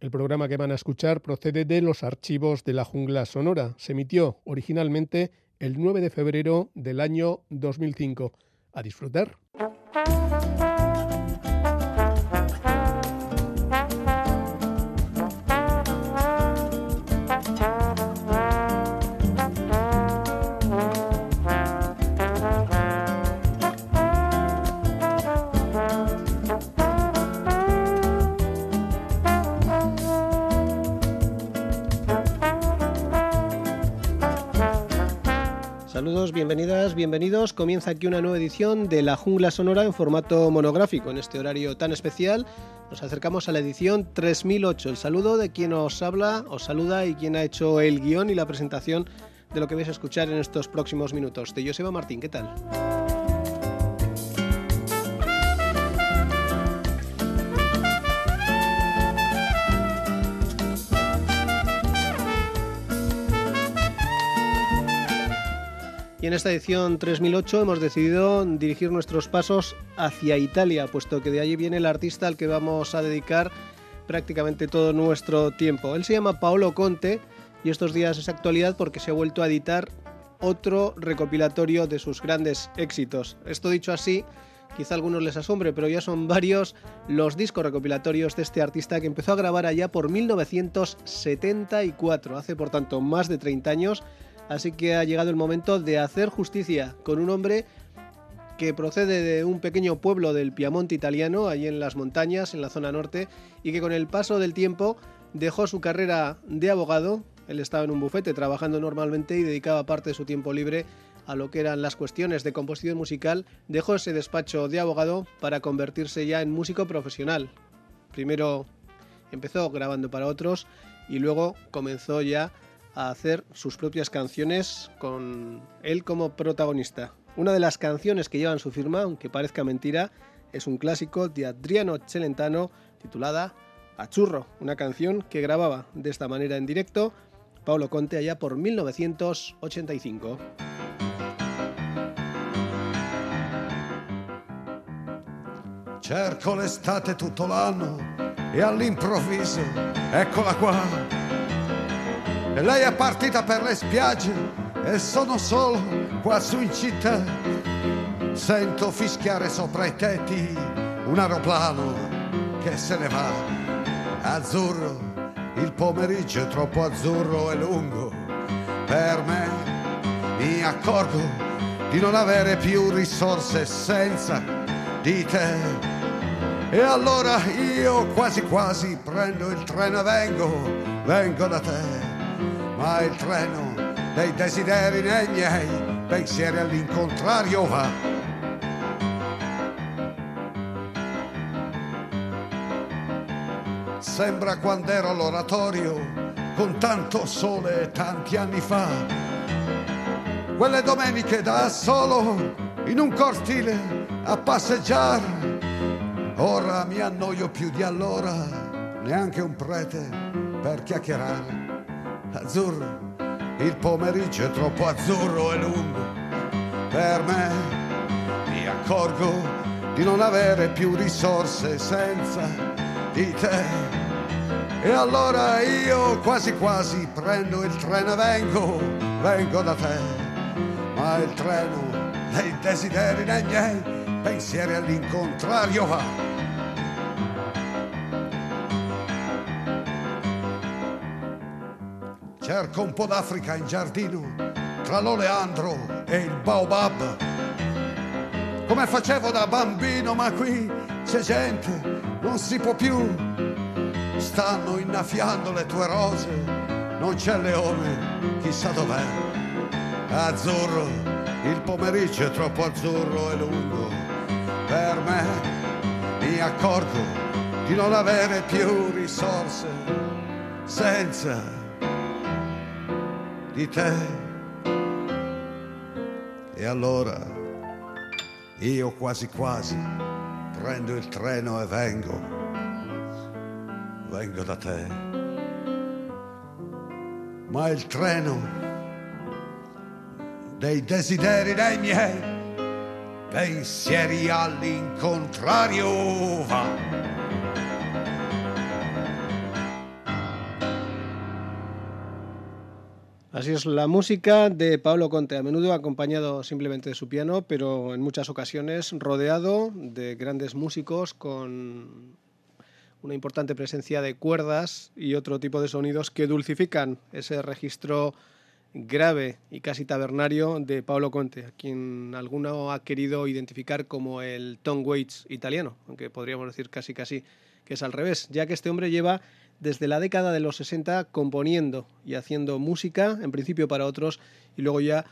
El programa que van a escuchar procede de los archivos de la jungla sonora. Se emitió originalmente el 9 de febrero del año 2005. A disfrutar. Comienza aquí una nueva edición de La Jungla Sonora en formato monográfico. En este horario tan especial nos acercamos a la edición 3008. El saludo de quien os habla, os saluda y quien ha hecho el guion y la presentación de lo que vais a escuchar en estos próximos minutos. De Joseba Martín, ¿qué tal? Y en esta edición 3008 hemos decidido dirigir nuestros pasos hacia Italia, puesto que de allí viene el artista al que vamos a dedicar prácticamente todo nuestro tiempo. Él se llama Paolo Conte y estos días es actualidad porque se ha vuelto a editar otro recopilatorio de sus grandes éxitos. Esto dicho así, quizá a algunos les asombre, pero ya son varios los discos recopilatorios de este artista que empezó a grabar allá por 1974, hace por tanto más de 30 años Así que ha llegado el momento de hacer justicia con un hombre que procede de un pequeño pueblo del Piamonte italiano, allí en las montañas, en la zona norte, y que con el paso del tiempo dejó su carrera de abogado. Él estaba en un bufete trabajando normalmente y dedicaba parte de su tiempo libre a lo que eran las cuestiones de composición musical, dejó ese despacho de abogado para convertirse ya en músico profesional. Primero empezó grabando para otros y luego comenzó ya a hacer sus propias canciones con él como protagonista. Una de las canciones que llevan su firma, aunque parezca mentira, es un clásico de Adriano Celentano titulada Achurro, una canción que grababa de esta manera en directo Paolo Conte allá por 1985. Cerco l'estate tutto l'anno e all'improvviso eccola qua E lei è partita per le spiagge e sono solo qua su in città. Sento fischiare sopra i tetti un aeroplano che se ne va. Azzurro, il pomeriggio è troppo azzurro e lungo per me. Mi accorgo di non avere più risorse senza di te. E allora io quasi quasi prendo il treno e vengo, vengo da te ma il treno dei desideri nei miei pensieri all'incontrario va. Sembra quando ero all'oratorio con tanto sole tanti anni fa. Quelle domeniche da solo in un cortile a passeggiare. Ora mi annoio più di allora, neanche un prete per chiacchierare azzurro, il pomeriggio è troppo azzurro e lungo per me. Mi accorgo di non avere più risorse senza di te. E allora io quasi quasi prendo il treno e vengo, vengo da te. Ma il treno dei desideri nei miei pensieri all'incontrario va cerco un po' d'Africa in giardino, tra l'oleandro e il baobab. Come facevo da bambino, ma qui c'è gente, non si può più. Stanno innaffiando le tue rose, non c'è leone, chissà dov'è. Azzurro, il pomeriggio è troppo azzurro e lungo. Per me mi accorgo di non avere più risorse senza di te. E allora io quasi quasi prendo il treno e vengo, vengo da te. Ma il treno dei desideri dei miei pensieri all'incontrario va. Así es, la música de Pablo Conte, a menudo acompañado simplemente de su piano, pero en muchas ocasiones rodeado de grandes músicos con una importante presencia de cuerdas y otro tipo de sonidos que dulcifican ese registro grave y casi tabernario de Pablo Conte, a quien alguno ha querido identificar como el Tom Waits italiano, aunque podríamos decir casi casi que es al revés, ya que este hombre lleva desde la década de los 60 componiendo y haciendo música, en principio para otros, y luego ya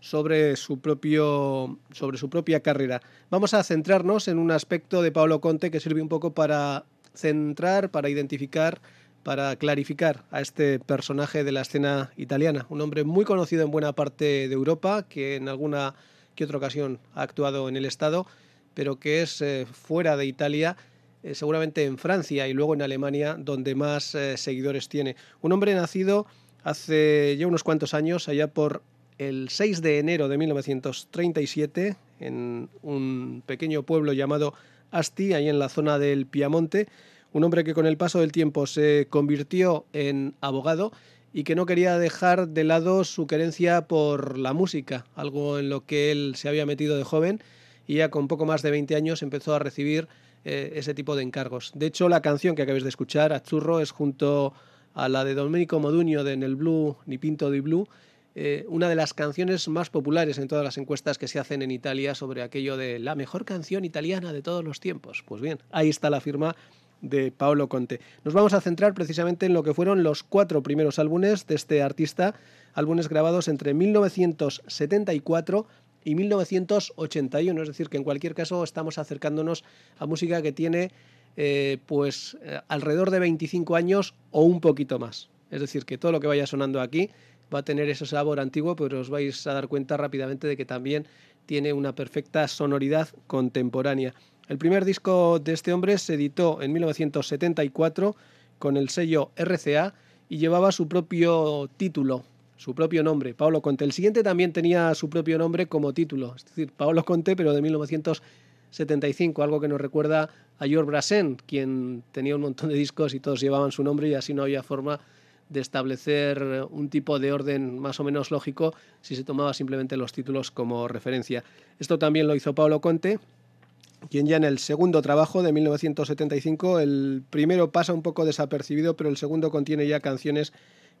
sobre su, propio, sobre su propia carrera. Vamos a centrarnos en un aspecto de Pablo Conte que sirve un poco para centrar, para identificar, para clarificar a este personaje de la escena italiana, un hombre muy conocido en buena parte de Europa, que en alguna que otra ocasión ha actuado en el Estado, pero que es eh, fuera de Italia eh, seguramente en Francia y luego en Alemania, donde más eh, seguidores tiene. Un hombre nacido hace ya unos cuantos años, allá por el 6 de enero de 1937, en un pequeño pueblo llamado Asti, ahí en la zona del Piamonte. Un hombre que con el paso del tiempo se convirtió en abogado y que no quería dejar de lado su querencia por la música, algo en lo que él se había metido de joven y ya con poco más de 20 años empezó a recibir eh, ese tipo de encargos. De hecho, la canción que acabáis de escuchar, Achurro, es junto a la de Domenico Modugno de En el Blue, Ni Pinto di Blue, eh, una de las canciones más populares en todas las encuestas que se hacen en Italia sobre aquello de la mejor canción italiana de todos los tiempos. Pues bien, ahí está la firma de Paolo Conte. Nos vamos a centrar precisamente en lo que fueron los cuatro primeros álbumes de este artista, álbumes grabados entre 1974 y 1981. Es decir, que en cualquier caso estamos acercándonos a música que tiene eh, pues eh, alrededor de 25 años o un poquito más. Es decir, que todo lo que vaya sonando aquí va a tener ese sabor antiguo, pero os vais a dar cuenta rápidamente de que también tiene una perfecta sonoridad contemporánea. El primer disco de este hombre se editó en 1974 con el sello RCA y llevaba su propio título, su propio nombre, Paolo Conte. El siguiente también tenía su propio nombre como título, es decir, Paolo Conte, pero de 1975, algo que nos recuerda a George Brassens, quien tenía un montón de discos y todos llevaban su nombre y así no había forma de establecer un tipo de orden más o menos lógico si se tomaba simplemente los títulos como referencia. Esto también lo hizo Paolo Conte, quien ya en el segundo trabajo de 1975, el primero pasa un poco desapercibido, pero el segundo contiene ya canciones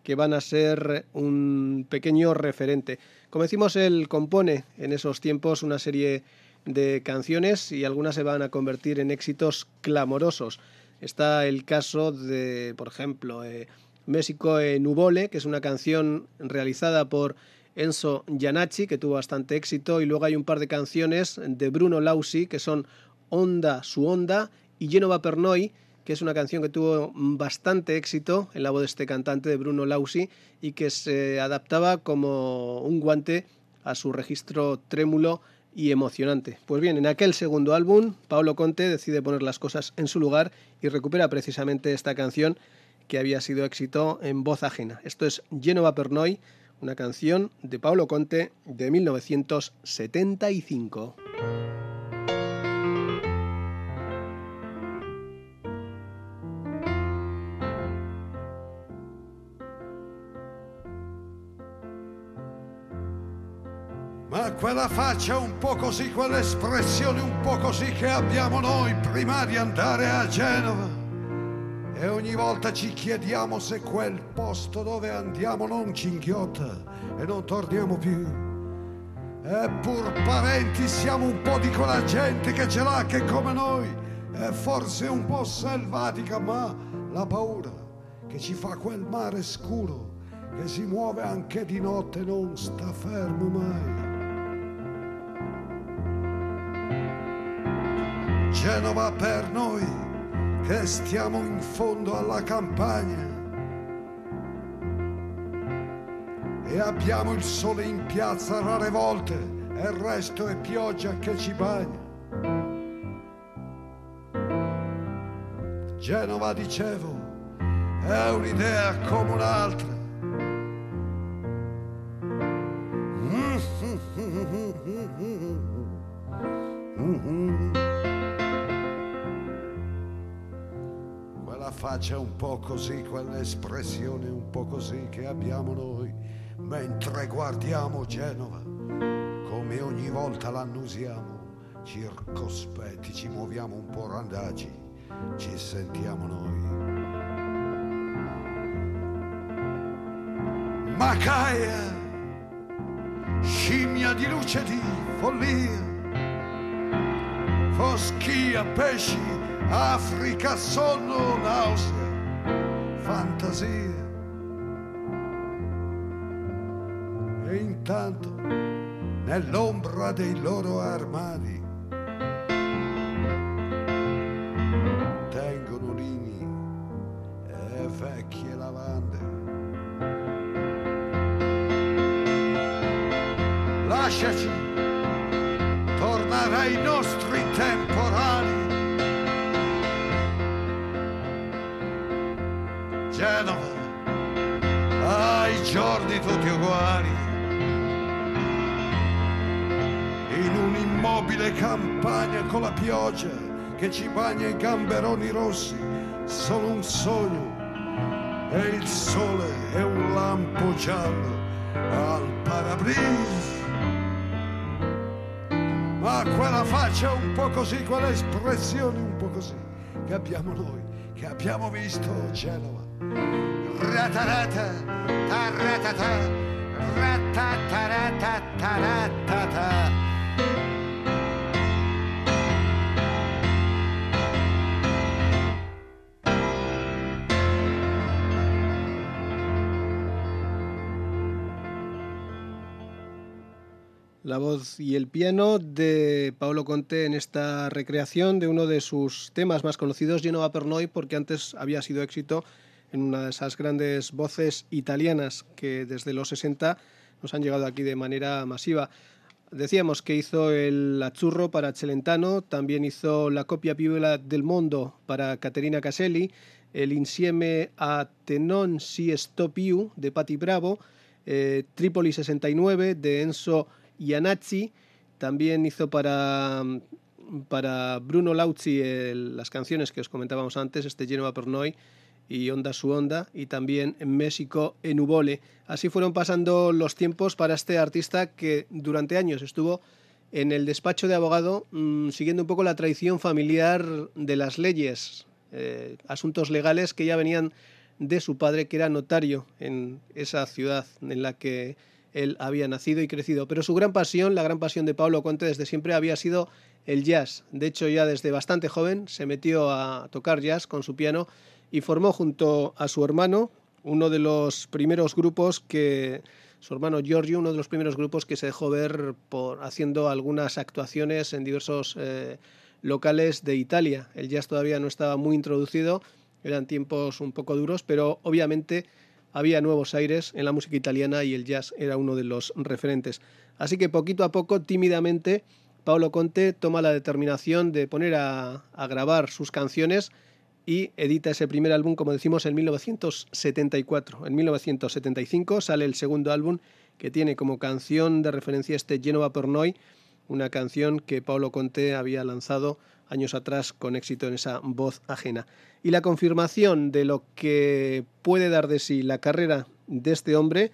que van a ser un pequeño referente. Como decimos, él compone en esos tiempos una serie de canciones y algunas se van a convertir en éxitos clamorosos. Está el caso de, por ejemplo, eh, México en Nubole, que es una canción realizada por Enzo Giannacci, que tuvo bastante éxito, y luego hay un par de canciones de Bruno Lausi, que son Onda su Onda y Genova Pernoi, que es una canción que tuvo bastante éxito en la voz de este cantante de Bruno Lausi y que se adaptaba como un guante a su registro trémulo y emocionante. Pues bien, en aquel segundo álbum, Paolo Conte decide poner las cosas en su lugar y recupera precisamente esta canción que había sido éxito en voz ajena. Esto es Genova Pernoi, una canción de Paolo Conte de 1975. quella faccia un po' così, quell'espressione un po' così che abbiamo noi prima di andare a Genova. E ogni volta ci chiediamo se quel posto dove andiamo non ci inghiotta e non torniamo più. Eppur parenti siamo un po' di quella gente che ce l'ha che come noi è forse un po' selvatica, ma la paura che ci fa quel mare scuro che si muove anche di notte non sta fermo mai. Genova per noi che stiamo in fondo alla campagna e abbiamo il sole in piazza rare volte e il resto è pioggia che ci bagna. Genova, dicevo, è un'idea come un'altra. Faccia un po' così, quell'espressione un po' così che abbiamo noi, mentre guardiamo Genova, come ogni volta l'annusiamo, circospetti ci muoviamo un po' randagi, ci sentiamo noi. Macaia, scimmia di luce di follia, foschia, pesci, Africa, sonno, nausea, fantasia. E intanto, nell'ombra dei loro armadi, pioggia che ci bagna i gamberoni rossi, solo un sogno e il sole è un lampo giallo al parabris. Ma quella faccia un po' così, quella espressione un po' così, che abbiamo noi, che abbiamo visto Genova. Ratarata, taratata, ratatarata, taratata. La voz y el piano de Paolo Conte en esta recreación de uno de sus temas más conocidos, Genova per Noi, porque antes había sido éxito en una de esas grandes voces italianas que desde los 60 nos han llegado aquí de manera masiva. Decíamos que hizo el Azzurro para Celentano, también hizo la copia piola del Mondo para Caterina Caselli, el Insieme a Tenon si sto più de Patti Bravo, eh, Tripoli 69 de Enzo Iannazzi, también hizo para, para Bruno Lauzi las canciones que os comentábamos antes, este Genova per Noi y Onda su Onda, y también en México en Ubole. Así fueron pasando los tiempos para este artista que durante años estuvo en el despacho de abogado mmm, siguiendo un poco la tradición familiar de las leyes, eh, asuntos legales que ya venían de su padre, que era notario en esa ciudad en la que él había nacido y crecido. Pero su gran pasión, la gran pasión de Pablo Conte desde siempre había sido el jazz. De hecho, ya desde bastante joven se metió a tocar jazz con su piano y formó junto a su hermano uno de los primeros grupos que su hermano Giorgio, uno de los primeros grupos que se dejó ver por haciendo algunas actuaciones en diversos eh, locales de Italia. El jazz todavía no estaba muy introducido, eran tiempos un poco duros, pero obviamente había nuevos aires en la música italiana y el jazz era uno de los referentes. Así que poquito a poco, tímidamente, Paolo Conte toma la determinación de poner a, grabar sus canciones y edita ese primer álbum, como decimos, en 1974. En 1975 sale el segundo álbum que tiene como canción de referencia este Genova per Noi, una canción que Paolo Conte había lanzado años atrás con éxito en esa voz ajena. Y la confirmación de lo que puede dar de sí la carrera de este hombre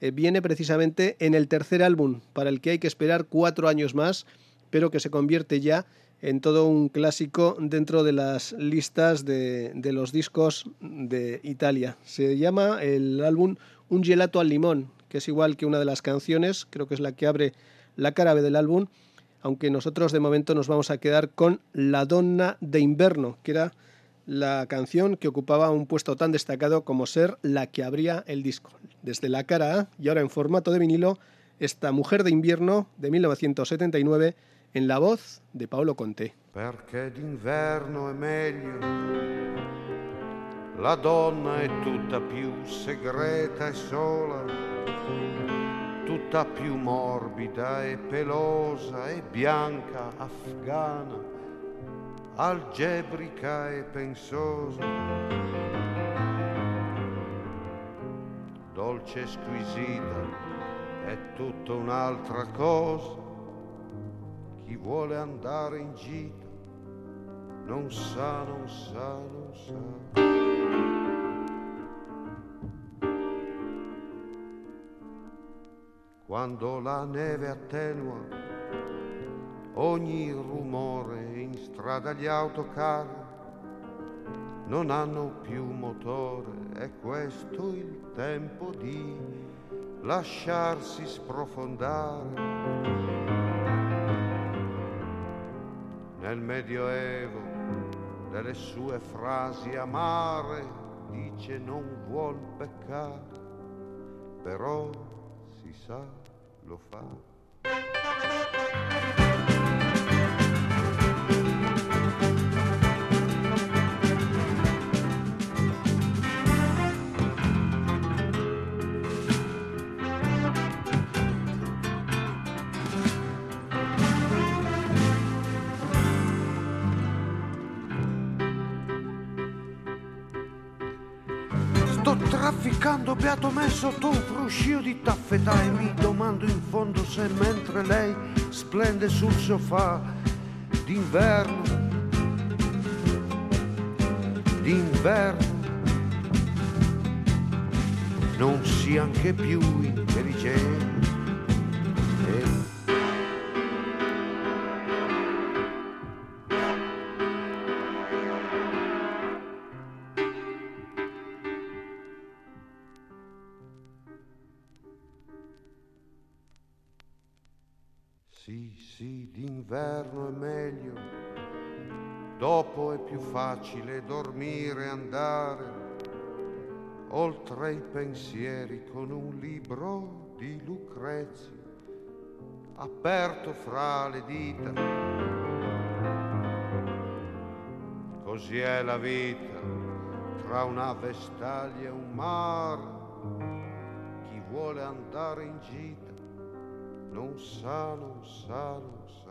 eh, viene precisamente en el tercer álbum, para el que hay que esperar cuatro años más, pero que se convierte ya en todo un clásico dentro de las listas de, de, los discos de Italia. Se llama el álbum Un gelato al limón, que es igual que una de las canciones, creo que es la que abre la cara B del álbum, aunque nosotros de momento nos vamos a quedar con La Donna de Inverno, que era la canción que ocupaba un puesto tan destacado como ser la que abría el disco. Desde la cara A y ahora en formato de vinilo, esta Mujer de Invierno de 1979 en la voz de Paolo Conte. Tutta più morbida e pelosa e bianca, afghana, algebrica e pensosa. Dolce e squisita è tutta un'altra cosa chi vuole andare in gita non sa, non sa, non sa. Quando la neve attenua ogni rumore in strada gli autocar non hanno più motore, è questo il tempo di lasciarsi sprofondare. Nel Medioevo delle sue frasi amare dice non vuol peccare, però sa lo fa. Trafficando beato me sotto un fruscio di taffetà e mi domando in fondo se mentre lei splende sul sofà d'inverno, d'inverno, non sia anche più intelligente. D'inverno è meglio, dopo è più facile dormire e andare oltre i pensieri con un libro di Lucrezia aperto fra le dita. Così è la vita tra una vestaglia e un mare. Chi vuole andare in gita non sa, non sa, non sa.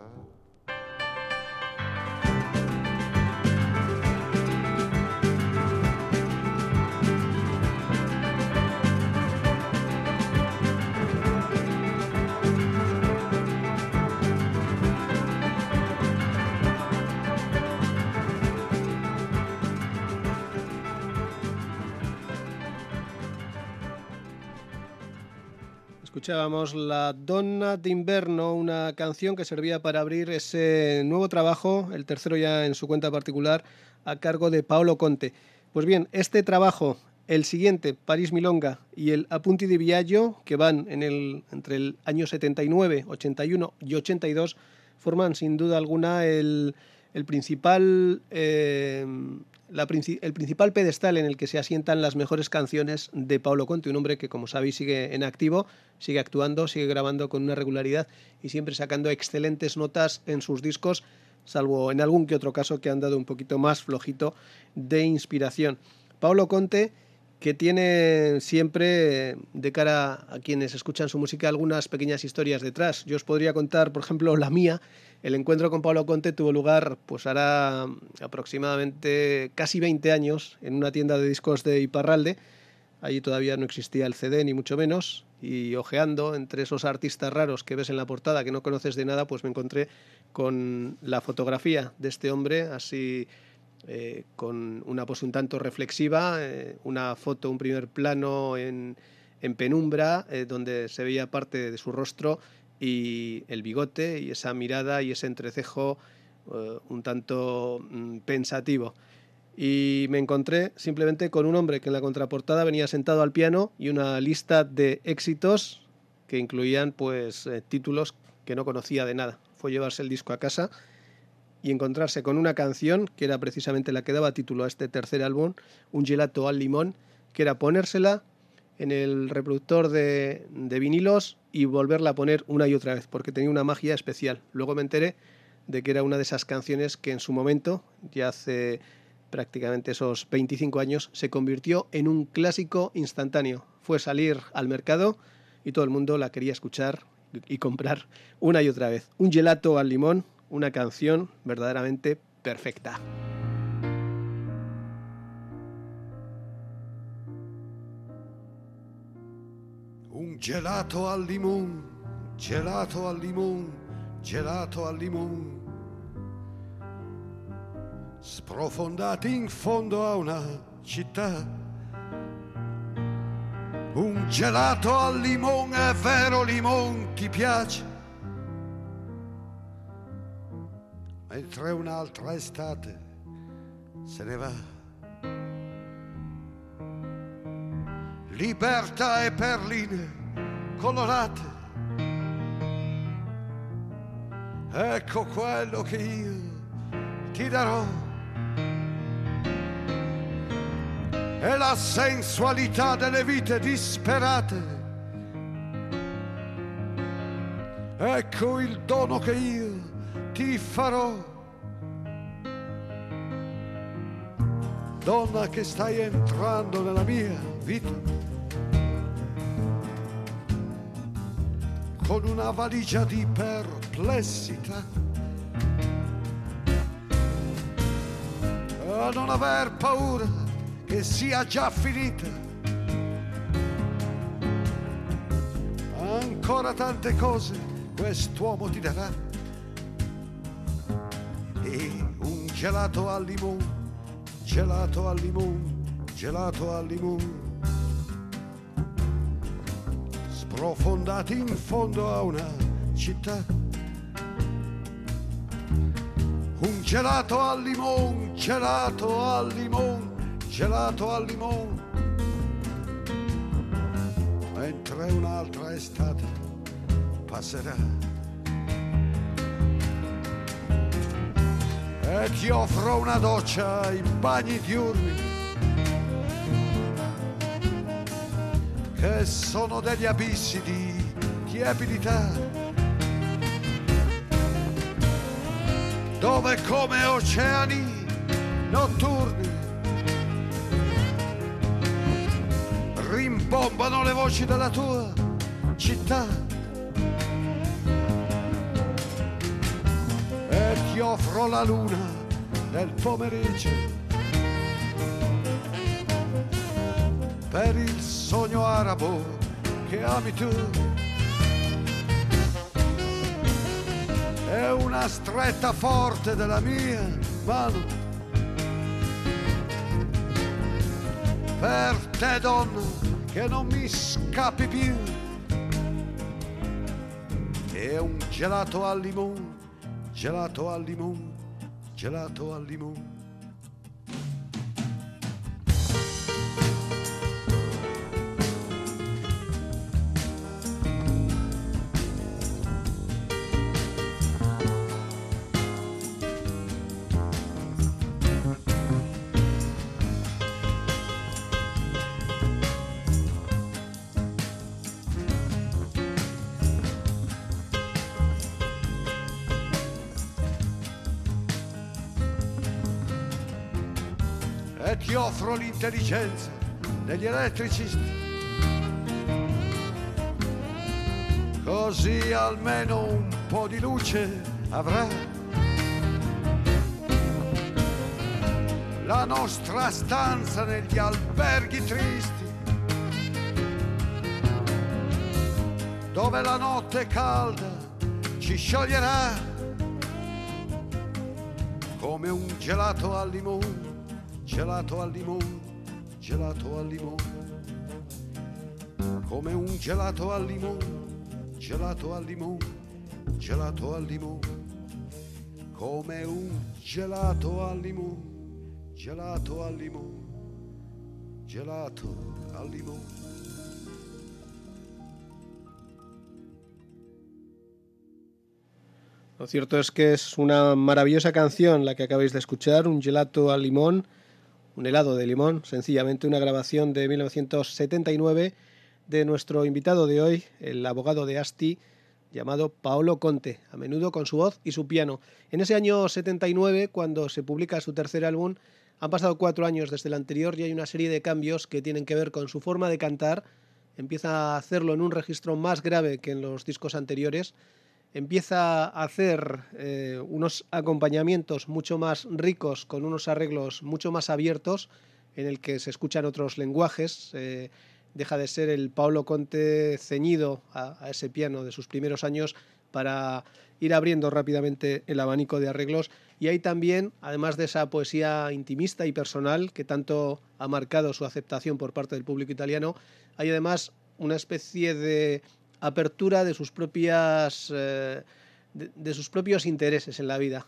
Escuchábamos La Donna de Inverno, una canción que servía para abrir ese nuevo trabajo, el tercero ya en su cuenta particular, a cargo de Paolo Conte. Pues bien, este trabajo, el siguiente, París Milonga, y el Apunti di Viaggio, que van en el, entre el año 79, 81 y 82, forman sin duda alguna el, principal eh, el principal pedestal en el que se asientan las mejores canciones de Paolo Conte, un hombre que, como sabéis, sigue en activo, sigue actuando, sigue grabando con una regularidad y siempre sacando excelentes notas en sus discos, salvo en algún que otro caso que han dado un poquito más flojito de inspiración. Paolo Conte que tiene siempre, de cara a quienes escuchan su música, algunas pequeñas historias detrás. Yo os podría contar, por ejemplo, la mía. El encuentro con Pablo Conte tuvo lugar, pues hará aproximadamente casi 20 años, en una tienda de discos de Iparralde. Allí todavía no existía el CD, ni mucho menos. Y ojeando entre esos artistas raros que ves en la portada, que no conoces de nada, pues me encontré con la fotografía de este hombre, así eh, con una pose un tanto reflexiva, eh, una foto, un primer plano en, penumbra, eh, donde se veía parte de su rostro y el bigote y esa mirada y ese entrecejo un tanto mm, pensativo. Y me encontré simplemente con un hombre que en la contraportada venía sentado al piano y una lista de éxitos que incluían pues títulos que no conocía de nada. Fue llevarse el disco a casa y encontrarse con una canción que era precisamente la que daba título a este tercer álbum, Un gelato al limón, que era ponérsela en el reproductor de, vinilos y volverla a poner una y otra vez, porque tenía una magia especial. Luego me enteré de que era una de esas canciones que en su momento, ya hace prácticamente esos 25 años, se convirtió en un clásico instantáneo. Fue salir al mercado y todo el mundo la quería escuchar y comprar una y otra vez. Un gelato al limón, una canción verdaderamente perfecta. Un gelato al limone, gelato al limone, gelato al limone. Sprofondati in fondo a una città. Un gelato al limone, è vero limone, ti piace? Mentre un'altra estate se ne va. Libertà e perline colorate. Ecco quello che io ti darò. È la sensualità delle vite disperate. Ecco il dono che io ti farò. Donna che stai entrando nella mia vita. Con una valigia di perplessità. A non aver paura che sia già finita. Ancora tante cose quest'uomo ti darà. Gelato al limone, gelato al limone, gelato al limone. Sprofondati in fondo a una città. Un gelato al limone, gelato al limone, gelato al limone. Mentre un'altra estate passerà. E ti offro una doccia ai bagni diurni che sono degli abissi di tiepidità dove come oceani notturni rimbombano le voci della tua città. E ti offro la luna nel pomeriggio. Per il sogno arabo che ami tu. È una stretta forte della mia mano. Per te donna che non mi scappi più. È un gelato al limone gelato al limone gelato al limone offro l'intelligenza degli elettricisti. Così almeno un po' di luce avrà. La nostra stanza negli alberghi tristi, dove la notte calda ci scioglierà come un gelato al limone gelato al limone, gelato al limone, come un gelato al limone, gelato al limone, gelato al limone, come un gelato al limone, gelato al limone, gelato al limone. Lo cierto es que es una maravillosa canción la que acabáis de escuchar, un gelato al limón un helado de limón, sencillamente una grabación de 1979 de nuestro invitado de hoy, el abogado de Asti, llamado Paolo Conte, a menudo con su voz y su piano. En ese año 79, cuando se publica su tercer álbum, han pasado cuatro años desde el anterior y hay una serie de cambios que tienen que ver con su forma de cantar. Empieza a hacerlo en un registro más grave que en los discos anteriores empieza a hacer eh, unos acompañamientos mucho más ricos, con unos arreglos mucho más abiertos, en el que se escuchan otros lenguajes. Eh, deja de ser el Paolo Conte ceñido a, a, ese piano de sus primeros años para ir abriendo rápidamente el abanico de arreglos. Y hay también, además de esa poesía intimista y personal que tanto ha marcado su aceptación por parte del público italiano, hay además una especie de apertura de sus propias eh, de, sus propios intereses en la vida.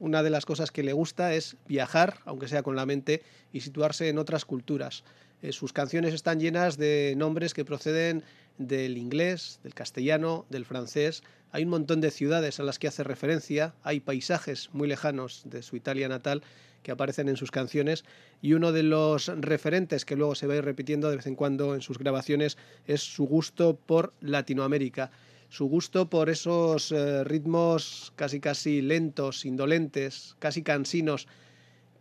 Una de las cosas que le gusta es viajar, aunque sea con la mente, y situarse en otras culturas. Eh, sus canciones están llenas de nombres que proceden del inglés, del castellano, del francés. Hay un montón de ciudades a las que hace referencia, hay paisajes muy lejanos de su Italia natal que aparecen en sus canciones. Y uno de los referentes que luego se va a ir repitiendo de vez en cuando en sus grabaciones es su gusto por Latinoamérica, su gusto por esos eh, ritmos casi casi lentos, indolentes, casi cansinos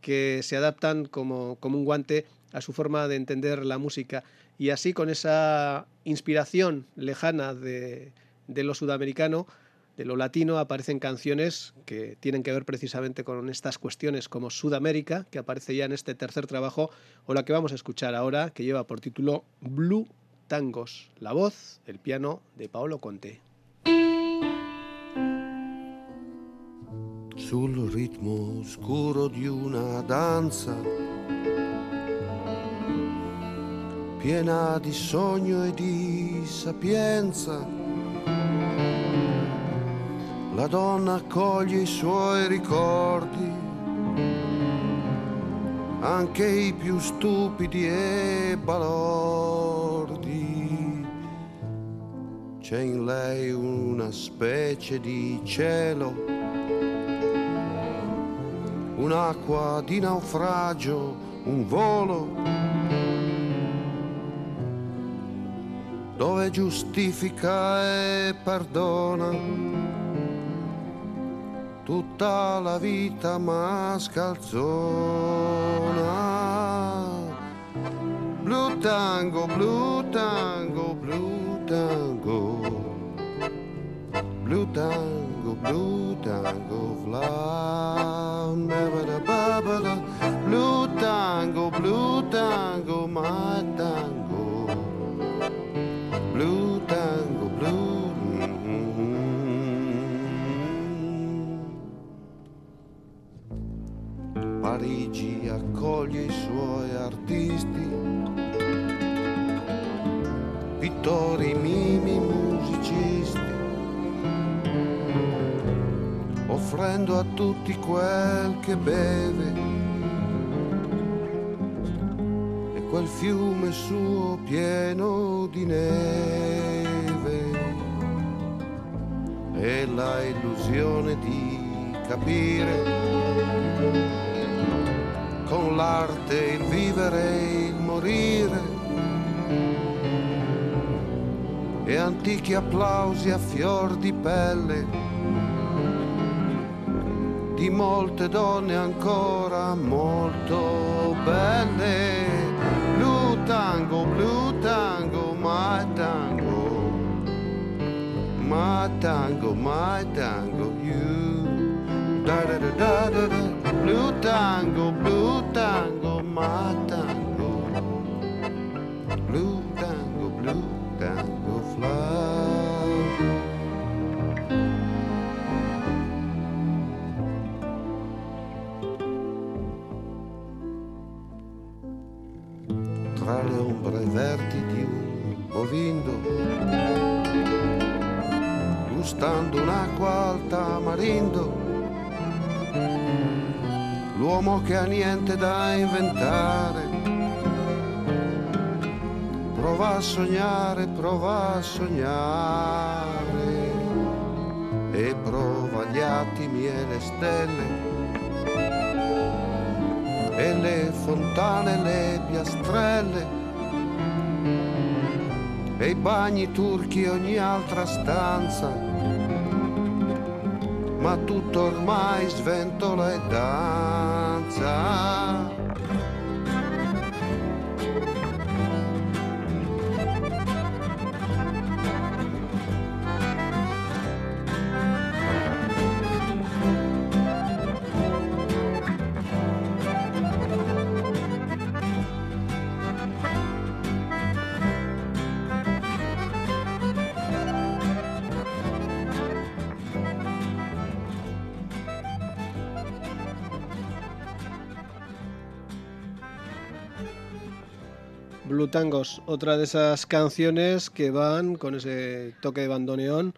que se adaptan como, como un guante a su forma de entender la música. Y así con esa inspiración lejana de, de lo sudamericano, de lo latino, aparecen canciones que tienen que ver precisamente con estas cuestiones como Sudamérica, que aparece ya en este tercer trabajo, o la que vamos a escuchar ahora, que lleva por título Blue Tangos, la voz, el piano de Paolo Conte. Sul ritmo scuro di una danza piena di sogno e di sapienza. La donna accoglie i suoi ricordi, anche i più stupidi e balordi. C'è in lei una specie di cielo, un'acqua di naufragio, un volo dove giustifica e perdona tutta la vita mascalzona. Blu tango, blu tango, blu tango, blu tango, blu tango, flam, blu Accoglie i suoi artisti, pittori, mimi, musicisti, offrendo a tutti quel che beve. Quel fiume suo pieno di neve. E la illusione di capire con l'arte il vivere e il morire e antichi applausi a fior di pelle di molte donne ancora molto belle tango, blue tango, my tango, my tango, my tango, you. Da da da da da da. Blue tango, blue tango, my tango, blue tango, blue tango, fly. tra le ombre verdi di un bovindo, gustando un'acqua al tamarindo, l'uomo che ha niente da inventare, prova a sognare, prova a sognare. E prova gli attimi e le stelle. E le fontane, le piastrelle. E i bagni turchi ogni altra stanza. Ma tutto ormai sventola e danza. Blue Tangos, otra de esas canciones que van con ese toque de bandoneón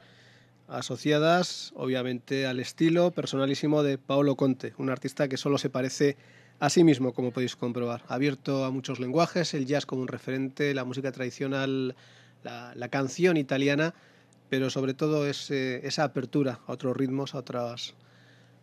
asociadas obviamente al estilo personalísimo de Paolo Conte, un artista que solo se parece a sí mismo, como podéis comprobar. Abierto a muchos lenguajes, el jazz como un referente, la música tradicional, la, canción italiana, pero sobre todo esa apertura a otros ritmos, a otras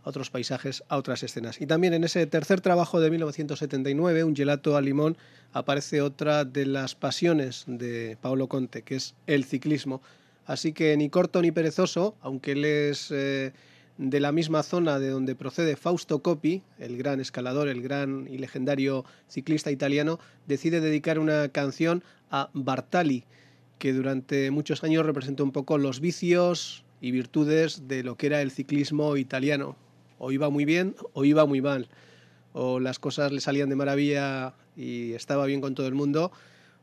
otros paisajes, a otras escenas. Y también en ese tercer trabajo de 1979, Un gelato al limón, aparece otra de las pasiones de Paolo Conte, que es el ciclismo. Así que ni corto ni perezoso, aunque él es eh, de la misma zona de donde procede Fausto Coppi, el gran escalador, el gran y legendario ciclista italiano, decide dedicar una canción a Bartali, que durante muchos años representó un poco los vicios y virtudes de lo que era el ciclismo italiano o iba muy bien o iba muy mal. O las cosas le salían de maravilla y estaba bien con todo el mundo,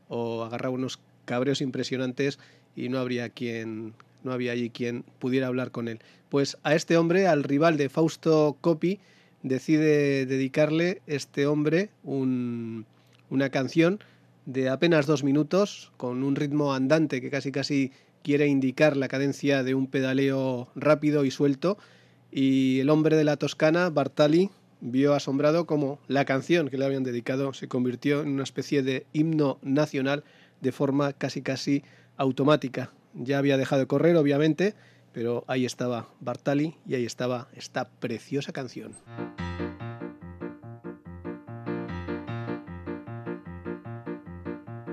o agarraba unos cabreos impresionantes y no habría quien no había allí quien pudiera hablar con él. Pues a este hombre, al rival de Fausto Coppi, decide dedicarle este hombre una canción de apenas dos minutos, con un ritmo andante que casi casi quiere indicar la cadencia de un pedaleo rápido y suelto, y el hombre de la Toscana, Bartali, vio asombrado como la canción que le habían dedicado se convirtió en una especie de himno nacional de forma casi casi automática. Ya había dejado de correr, obviamente, pero ahí estaba Bartali y ahí estaba esta preciosa canción.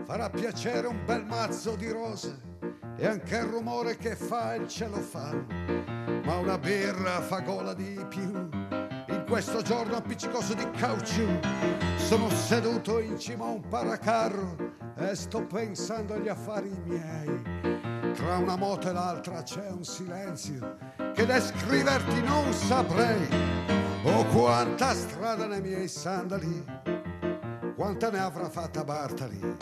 Farà piacere un bel mazzo di rose e anche il rumore che fa il ma una birra fa gola di più. In questo giorno appiccicoso di caucciù sono seduto in cima a un paracarro e sto pensando agli affari miei. Tra una moto e l'altra c'è un silenzio che descriverti non saprei. Oh, quanta strada nei miei sandali, quanta ne avrà fatta Bartali.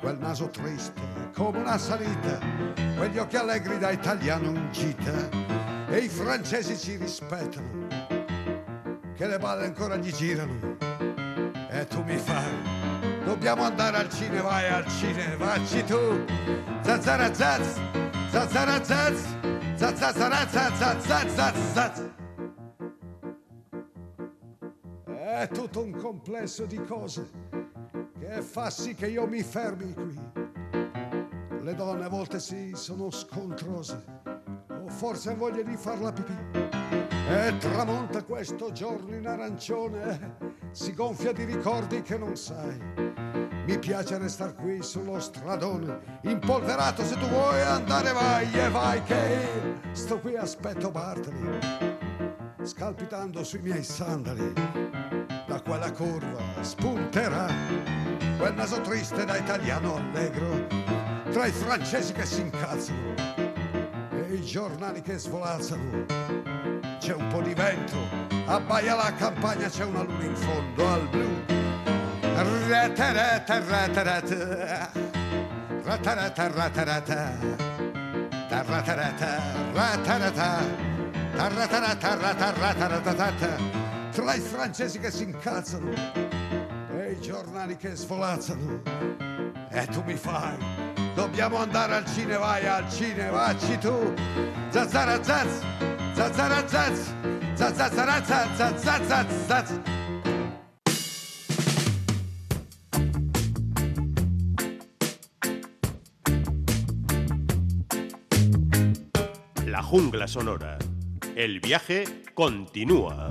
Quel naso triste come una salita, quegli occhi allegri da italiano in gita e i francesi ci rispettano, che le balle ancora gli girano e tu mi fai, dobbiamo andare al cinema, vai al cinema, vacci tu, zazzara zazz, zazzara zazz. È tutto un complesso di cose che fa sì che io mi fermi qui. Le donne a volte sì sono scontrose forse voglia di farla pipì. E tramonta questo giorno in arancione, si gonfia di ricordi che non sai. Mi piace restare qui sullo stradone, impolverato se tu vuoi andare vai e vai che sto qui aspetto Bartoli, scalpitando sui miei sandali. Da quella curva spunterà quel naso triste da italiano allegro, tra i francesi che si incazzano i giornali che svolazzano. C'è un po' di vento, abbaia la campagna, c'è una luna in fondo al blu. Rete, rete, rete, rete. Rete, rete, rete. Rete, rete, rete. Tra i francesi che si incazzano e giornali che svolazzano. E tu mi fai Dobbiamo andare al cinema, vai al cinema, vacci tu. Zazzara zazz, zazzara zazz, zazzara zazz, zazz, zazz, La jungla sonora. El viaje continúa.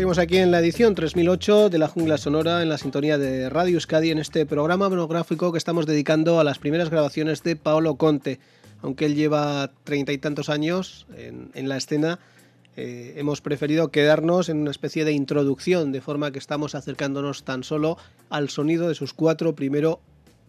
Seguimos aquí en la edición 3008 de la Jungla Sonora en la sintonía de Radio Euskadi en este programa monográfico que estamos dedicando a las primeras grabaciones de Paolo Conte. Aunque él lleva treinta y tantos años en, la escena, eh, hemos preferido quedarnos en una especie de introducción, de forma que estamos acercándonos tan solo al sonido de sus cuatro primero,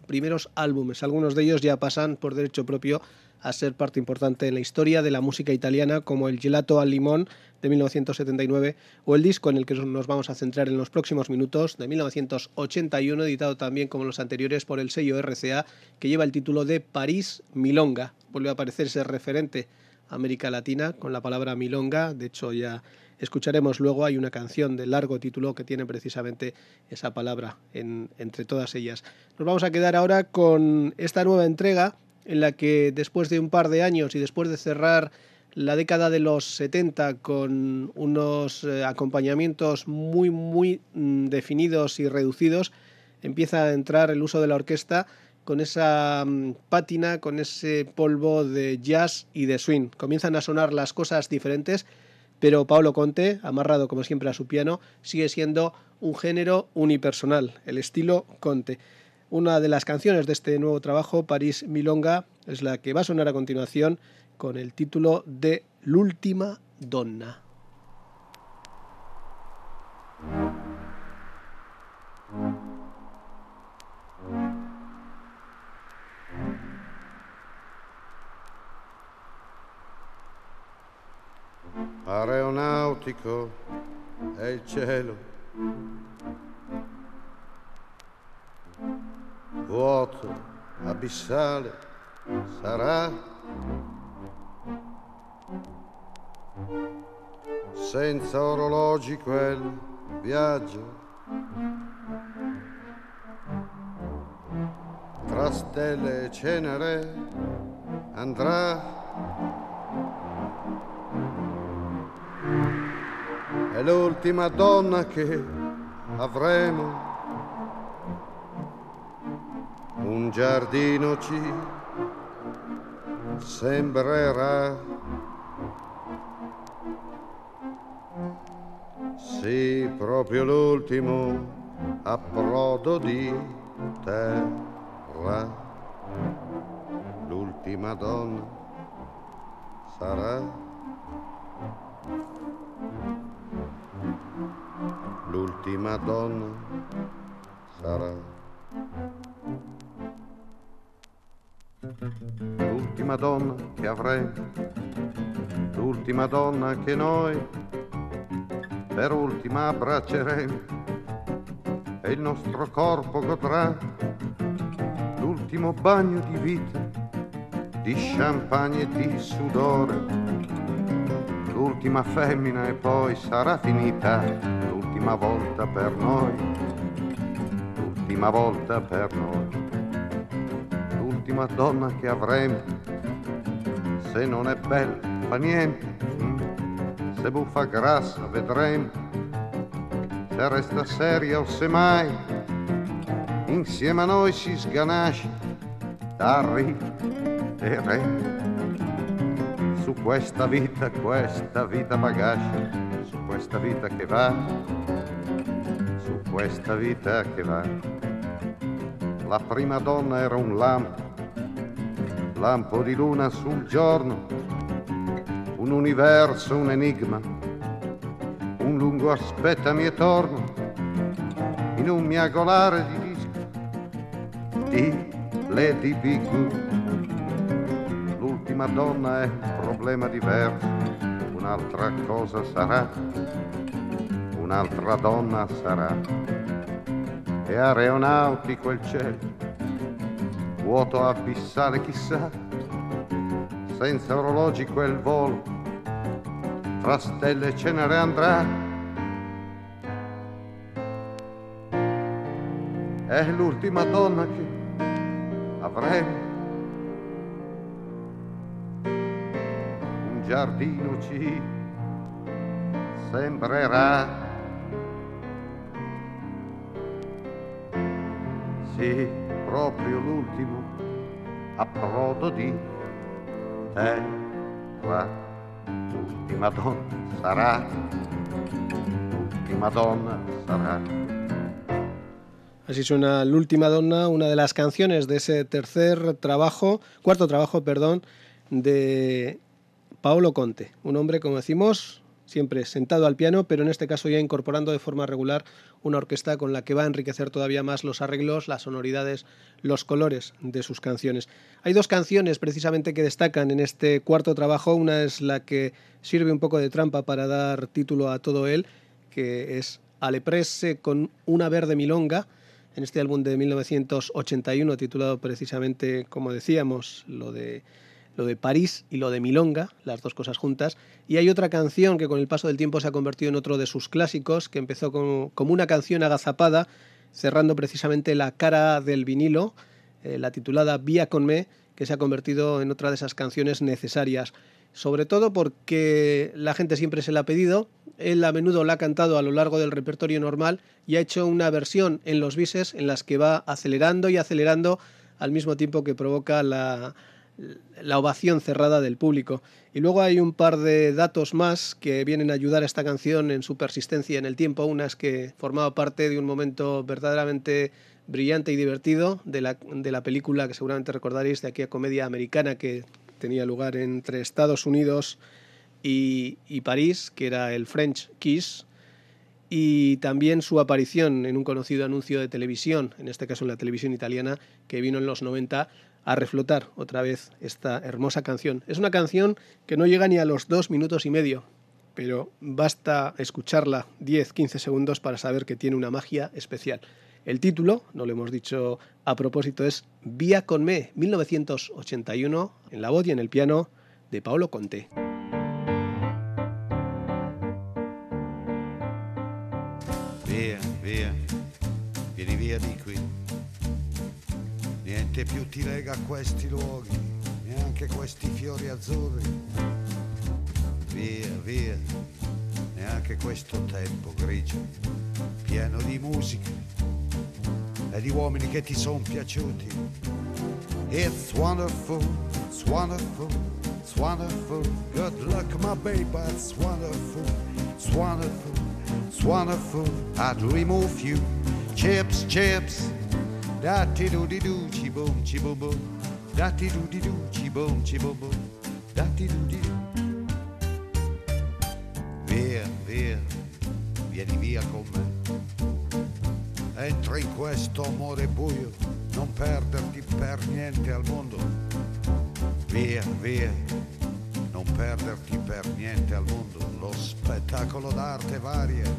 primeros álbumes. Algunos de ellos ya pasan por derecho propio a ser parte importante en la historia de la música italiana, como el Gelato al Limón de 1979 o el disco en el que nos vamos a centrar en los próximos minutos de 1981, editado también como los anteriores por el sello RCA, que lleva el título de París Milonga. Vuelve a aparecer ese referente a América Latina con la palabra milonga, de hecho ya escucharemos luego, hay una canción de largo título que tiene precisamente esa palabra entre todas ellas. Nos vamos a quedar ahora con esta nueva entrega en la que después de un par de años y después de cerrar la década de los 70 con unos eh, acompañamientos muy muy mm, definidos y reducidos, empieza a entrar el uso de la orquesta con esa mm, pátina, con ese polvo de jazz y de swing. Comienzan a sonar las cosas diferentes, pero Paolo Conte, amarrado como siempre a su piano, sigue siendo un género unipersonal, el estilo Conte. Una de las canciones de este nuevo trabajo, París Milonga, es la que va a sonar a continuación con el título de L'ultima donna. Aeronautico è cielo, vuoto, abissale sarà senza orologi quel viaggio. Tra stelle e cenere andrà. È l'ultima donna che avremo. Un giardino ci sembrerà Sì, proprio l'ultimo approdo di terra. L'ultima donna sarà. L'ultima donna sarà. L'ultima donna che avremo, l'ultima donna che noi per ultima abbracceremo e il nostro corpo godrà l'ultimo bagno di vita, di champagne e di sudore. L'ultima femmina e poi sarà finita l'ultima volta per noi, l'ultima volta per noi, l'ultima donna che avremo. Se non è bella fa niente, se buffa grassa vedremo se resta seria o se mai insieme a noi si sganascia da ridere su questa vita, questa vita bagascia, su questa vita che va, su questa vita che va. La prima donna era un lampo, lampo di luna sul giorno un universo, un enigma, un lungo aspettami e torno, in un miagolare di disco di Lady Big L'ultima donna è un problema diverso, un'altra cosa sarà, un'altra donna sarà. È aeronautico il cielo, vuoto abissale chissà, senza orologi quel volo tra stelle e cenere andrà. È l'ultima donna che avremo. Un giardino ci sembrerà. Sì, proprio l'ultimo approdo di terra l'ultima donna sarà, l'ultima donna sarà. Así suena L'Última Donna, una de las canciones de ese tercer trabajo, cuarto trabajo, perdón, de Paolo Conte, un hombre, como decimos, siempre sentado al piano, pero en este caso ya incorporando de forma regular una orquesta con la que va a enriquecer todavía más los arreglos, las sonoridades, los colores de sus canciones. Hay dos canciones precisamente que destacan en este cuarto trabajo. Una es la que sirve un poco de trampa para dar título a todo él, que es Aleprese con una verde milonga, en este álbum de 1981 titulado precisamente, como decíamos, lo de lo de París y lo de Milonga, las dos cosas juntas. Y hay otra canción que con el paso del tiempo se ha convertido en otro de sus clásicos, que empezó como, una canción agazapada, cerrando precisamente la cara del vinilo, eh, la titulada Vía con me, que se ha convertido en otra de esas canciones necesarias. Sobre todo porque la gente siempre se la ha pedido, él a menudo la ha cantado a lo largo del repertorio normal y ha hecho una versión en los bises en las que va acelerando y acelerando al mismo tiempo que provoca la, la ovación cerrada del público. Y luego hay un par de datos más que vienen a ayudar a esta canción en su persistencia en el tiempo. Una es que formaba parte de un momento verdaderamente brillante y divertido de la, de la película que seguramente recordaréis de aquella comedia americana que tenía lugar entre Estados Unidos y, y París, que era el French Kiss, y también su aparición en un conocido anuncio de televisión, en este caso en la televisión italiana, que vino en los 90 a reflotar otra vez esta hermosa canción. Es una canción que no llega ni a los dos minutos y medio, pero basta escucharla 10-15 segundos para saber que tiene una magia especial. El título, no lo hemos dicho a propósito, es Vía con me, 1981, en la voz y en el piano de Paolo Conte. Via, via, vieni via di qui. Niente più ti lega a questi luoghi, neanche questi fiori azzurri. Via, via, neanche questo tempo grigio, pieno di musica e di uomini che ti sono piaciuti. It's wonderful, it's wonderful, it's wonderful. Good luck, my baby, it's wonderful, it's wonderful, it's wonderful. I dream of you. Chips, chips. Da ti do di do, chi boom, chi boom boom. Da ti do di do, chi boom, chi boom boom. Da ti do di do. Via, via, vieni via con me. Entra in questo amore buio, non perderti per niente al mondo. Via, via, non perderti per niente al mondo. Lo spettacolo d'arte varia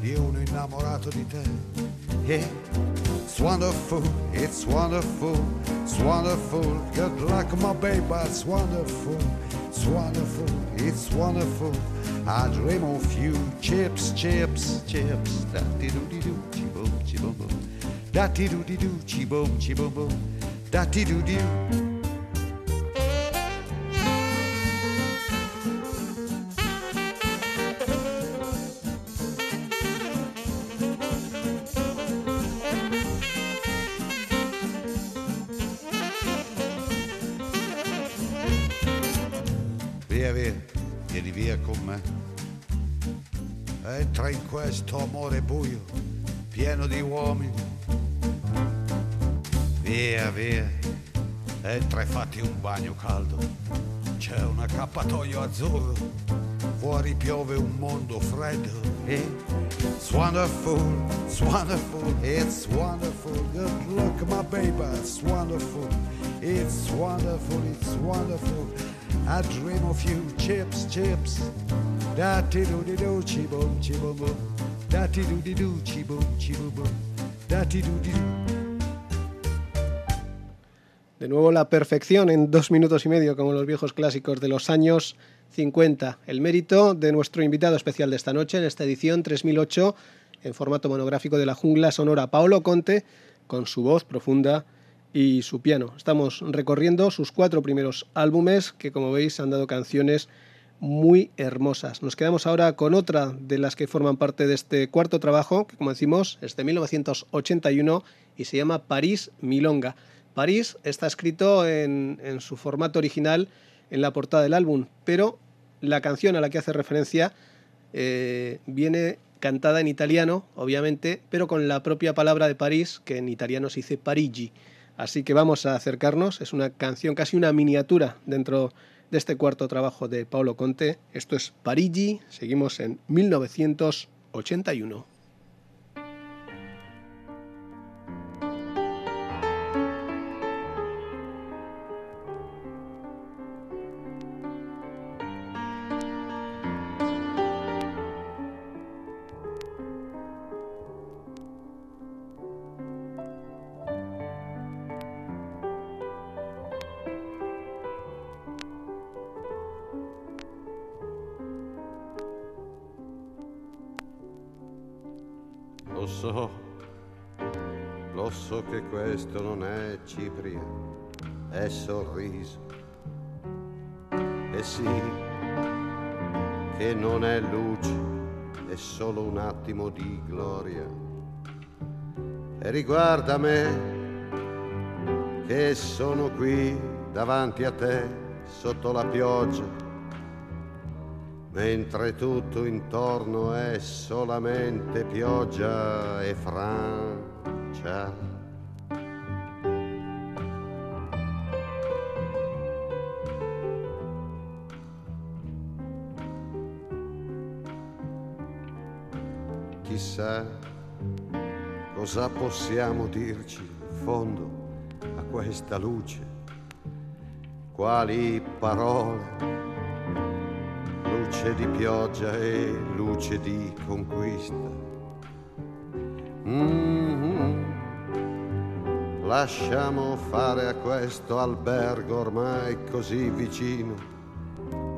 di uno innamorato di te. Yeah, it's wonderful, it's wonderful, it's wonderful. Good luck, my baby, it's wonderful, it's wonderful, it's wonderful. I dream of you, chips, chips, chips. Da di do di do, chi boom, chi boom boom. Da di do di do, chi boom, chi boom boom. Da di do di Via, via, entra e fatti un bagno caldo. C'è un accappatoio azzurro, fuori piove un mondo freddo. It's wonderful, it's wonderful, it's wonderful. Good luck, my baby, it's wonderful. It's wonderful, it's wonderful. I dream of you, chips, chips. Da ti do di do, chi boom, chi boom boom. Da ti do di do, chi boom, chi boom boom. Da ti do di do. De nuevo la perfección en dos minutos y medio, como los viejos clásicos de los años 50. El mérito de nuestro invitado especial de esta noche, en esta edición 3008, en formato monográfico de la jungla sonora, Paolo Conte, con su voz profunda y su piano. Estamos recorriendo sus cuatro primeros álbumes, que como veis han dado canciones muy hermosas. Nos quedamos ahora con otra de las que forman parte de este cuarto trabajo, que como decimos es de 1981 y se llama París Milonga. París está escrito en, su formato original en la portada del álbum, pero la canción a la que hace referencia eh, viene cantada en italiano, obviamente, pero con la propia palabra de París, que en italiano se dice Parigi. Así que vamos a acercarnos, es una canción, casi una miniatura dentro de este cuarto trabajo de Paolo Conte. Esto es Parigi, seguimos en 1981. So, lo so che questo non è cipria, è sorriso. E sì, che non è luce, è solo un attimo di gloria. E riguarda me, che sono qui davanti a te sotto la pioggia, mentre tutto intorno è solamente pioggia e Francia. Chissà cosa possiamo dirci in fondo a questa luce, quali parole, luce di pioggia e luce di conquista. Mm-hmm. Lasciamo fare a questo albergo ormai così vicino,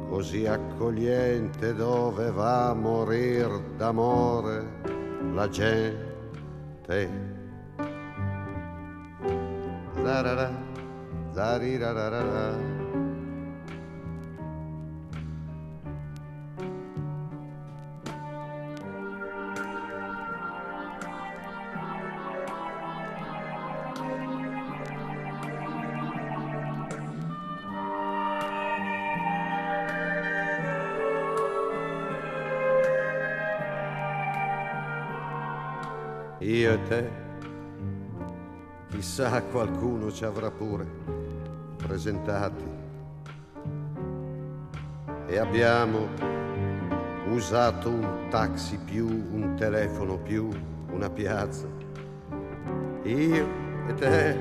così accogliente dove va a morir d'amore la gente zarara, zarirarara. Chissà qualcuno ci avrà pure presentati. E abbiamo usato un taxi più, un telefono più, una piazza. Io e te,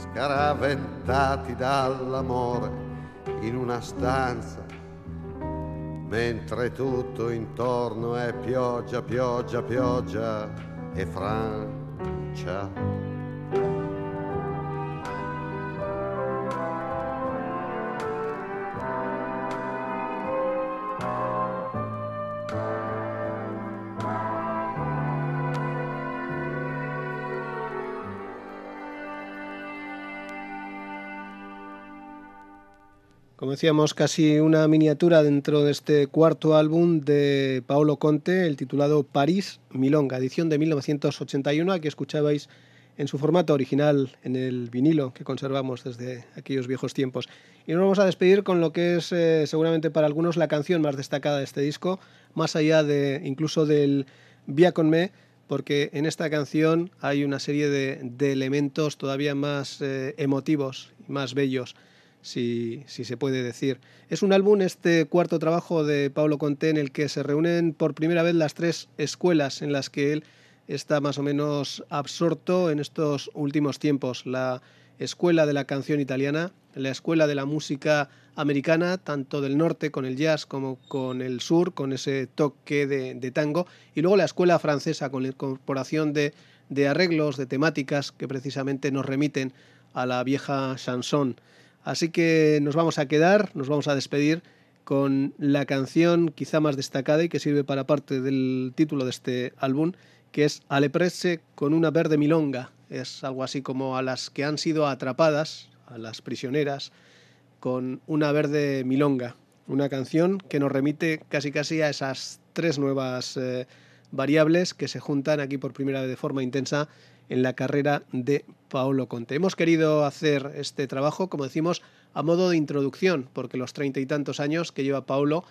scaraventati dall'amore in una stanza, mentre tutto intorno è pioggia, pioggia, pioggia e Francia. Decíamos, casi una miniatura dentro de este cuarto álbum de Paolo Conte, el titulado París Milonga, edición de 1981, que escuchabais en su formato original en el vinilo que conservamos desde aquellos viejos tiempos. Y nos vamos a despedir con lo que es eh, seguramente para algunos la canción más destacada de este disco, más allá de incluso del Via con me, porque en esta canción hay una serie de, elementos todavía más eh, emotivos y más bellos si, se puede decir. Es un álbum, este cuarto trabajo de Pablo Conté, en el que se reúnen por primera vez las tres escuelas en las que él está más o menos absorto en estos últimos tiempos. La escuela de la canción italiana, la escuela de la música americana, tanto del norte con el jazz como con el sur, con ese toque de, tango, y luego la escuela francesa con la incorporación de, de arreglos, de temáticas que precisamente nos remiten a la vieja chanson. Así que nos vamos a quedar, nos vamos a despedir con la canción quizá más destacada y que sirve para parte del título de este álbum, que es Aleprese con una verde milonga. Es algo así como a las que han sido atrapadas, a las prisioneras, con una verde milonga. Una canción que nos remite casi casi a esas tres nuevas eh, variables que se juntan aquí por primera vez de forma intensa en la carrera de Paolo Conte. Hemos querido hacer este trabajo, como decimos, a modo de introducción, porque los treinta y tantos años que lleva Paolo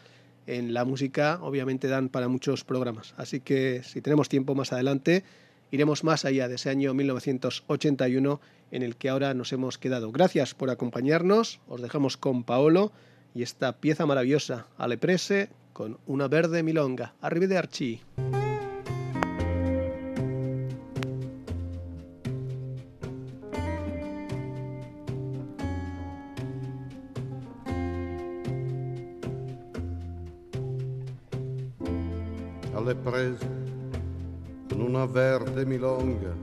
en la música obviamente dan para muchos programas. Así que si tenemos tiempo más adelante, iremos más allá de ese año 1981 en el que ahora nos hemos quedado. Gracias por acompañarnos, os dejamos con Paolo y esta pieza maravillosa, Aleprese, con una verde milonga. Arrivederci. Prese con una verde milonga.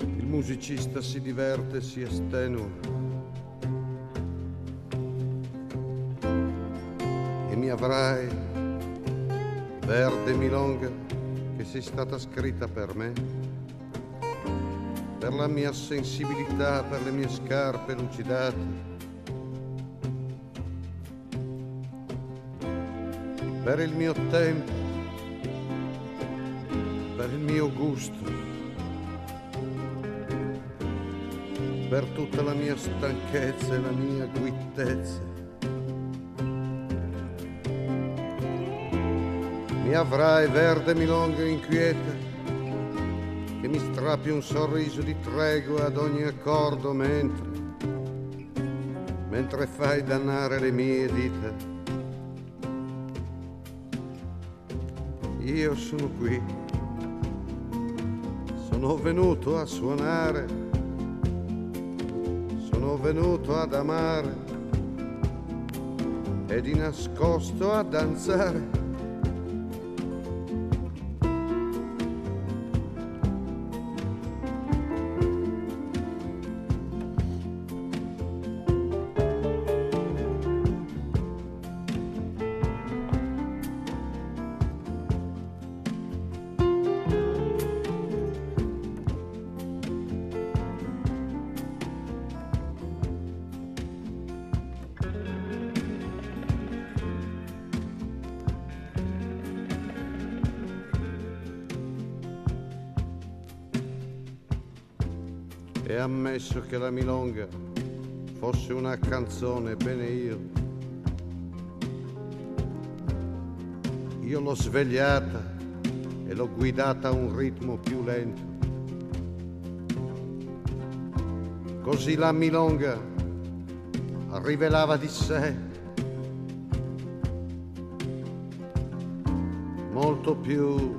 Il musicista si diverte, si estenua. mi avrai, verde milonga che sei stata scritta per me, per la mia sensibilità, per le mie scarpe lucidate. Per il mio tempo, per il mio gusto, per tutta la mia stanchezza e la mia guittezza. Mi avrai verde milonga inquieta che mi strappi un sorriso di tregua ad ogni accordo mentre, mentre fai dannare le mie dita. Io sono qui, sono venuto a suonare, sono venuto ad amare. E di nascosto a danzare. Ammesso che la milonga fosse una canzone, bene io. Io l'ho svegliata e l'ho guidata a un ritmo più lento. Così la milonga rivelava di sé molto più,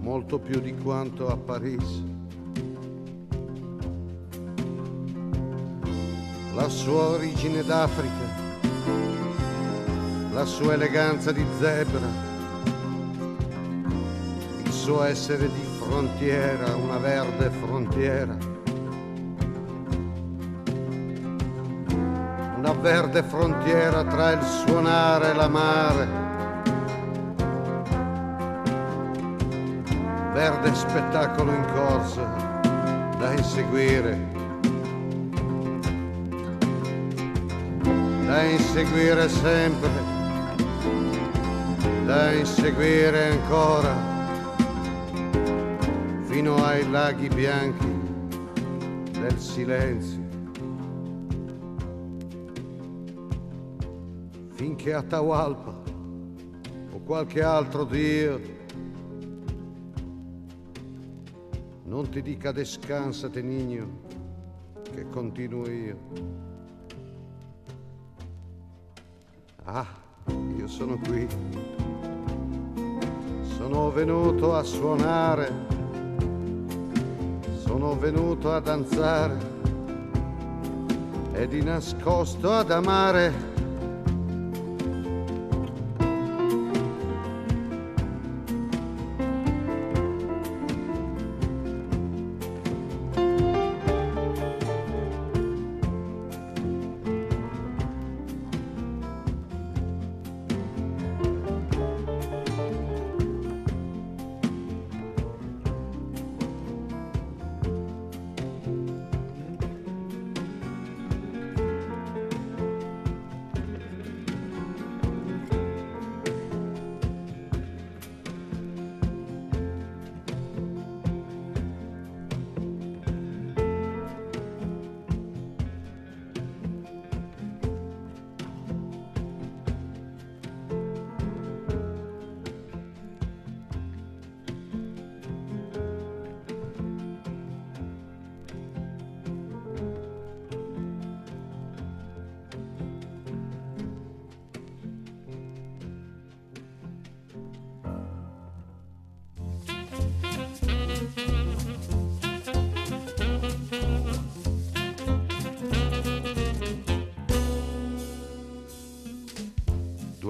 molto più di quanto apparisse. La sua origine d'Africa, la sua eleganza di zebra, il suo essere di frontiera, una verde frontiera. Una verde frontiera tra il suonare e l'amare. Verde spettacolo in corsa da inseguire da inseguire sempre, da inseguire ancora, fino ai laghi bianchi del silenzio. Finché Atahualpa o qualche altro Dio non ti dica descansate nigno che continuo io. Ah, io sono qui. Sono venuto a suonare. Sono venuto a danzare. E di nascosto ad amare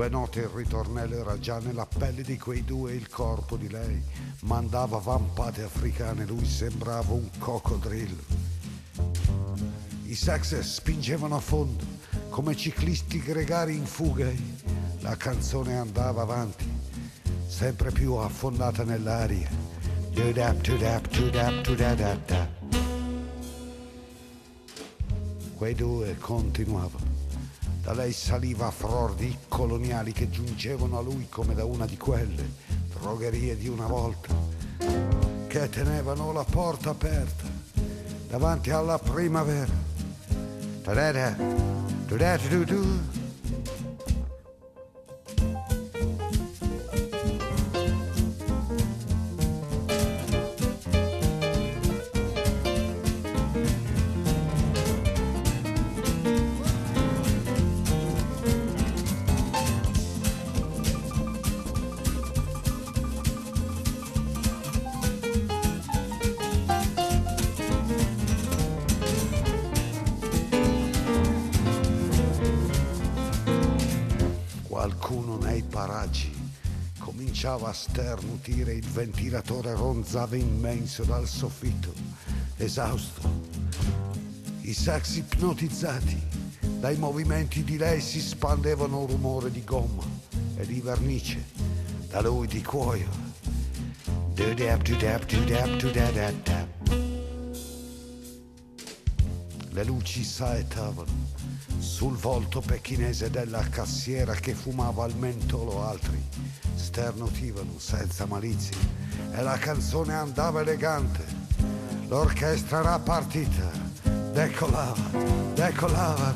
Due note il ritornello era già nella pelle di quei due il corpo di lei mandava vampate africane, lui sembrava un coccodrillo. I sex spingevano a fondo come ciclisti gregari in fuga. La canzone andava avanti, sempre più affondata nell'aria. Quei due continuavano. Da lei saliva a fror di coloniali che giungevano a lui come da una di quelle drogherie di una volta, che tenevano la porta aperta davanti alla primavera. Da-da-da, du-da-du-du. Qualcuno sternutire, il ventilatore ronzava immenso dal soffitto, esausto. I sax ipnotizzati dai movimenti di lei si spandevano un rumore di gomma e di vernice, da lui di cuoio. Le luci saetavano sul volto pechinese della cassiera che fumava al mentolo altri sternutivano senza malizia e la canzone andava elegante. L'orchestra era partita. Decolava decolava.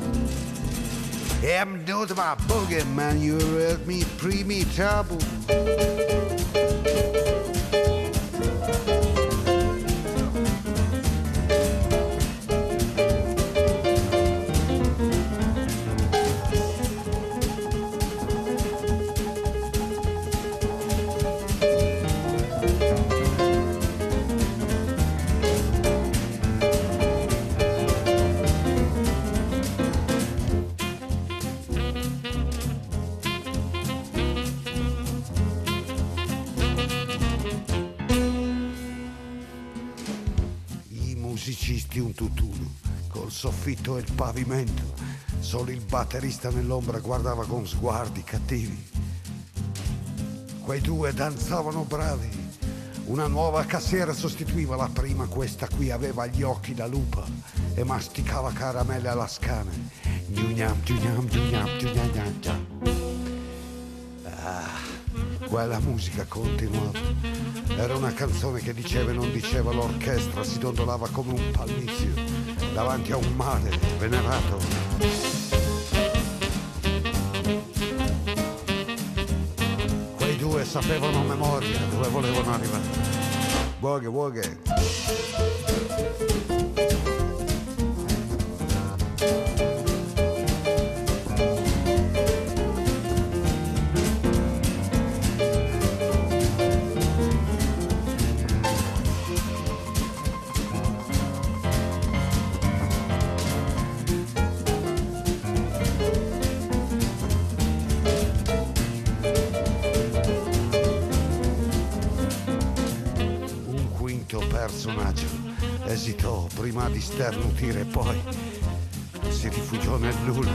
I'm not my boogie man you heard me primi trouble pavimento. Solo il batterista nell'ombra guardava con sguardi cattivi. Quei due danzavano bravi. Una nuova cassiera sostituiva la prima, questa qui aveva gli occhi da lupa e masticava caramelle alla scana. Ah, quella musica continuava. Era una canzone che diceva e non diceva l'orchestra, si dondolava come un palmizio davanti a un mare venerato. Quei due sapevano a memoria dove volevano arrivare. Boghe, boghe. Prima di sternutire poi si rifugiò nel nulla.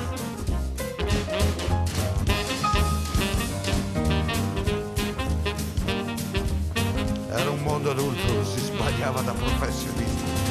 Era un mondo adulto, si sbagliava da professionisti.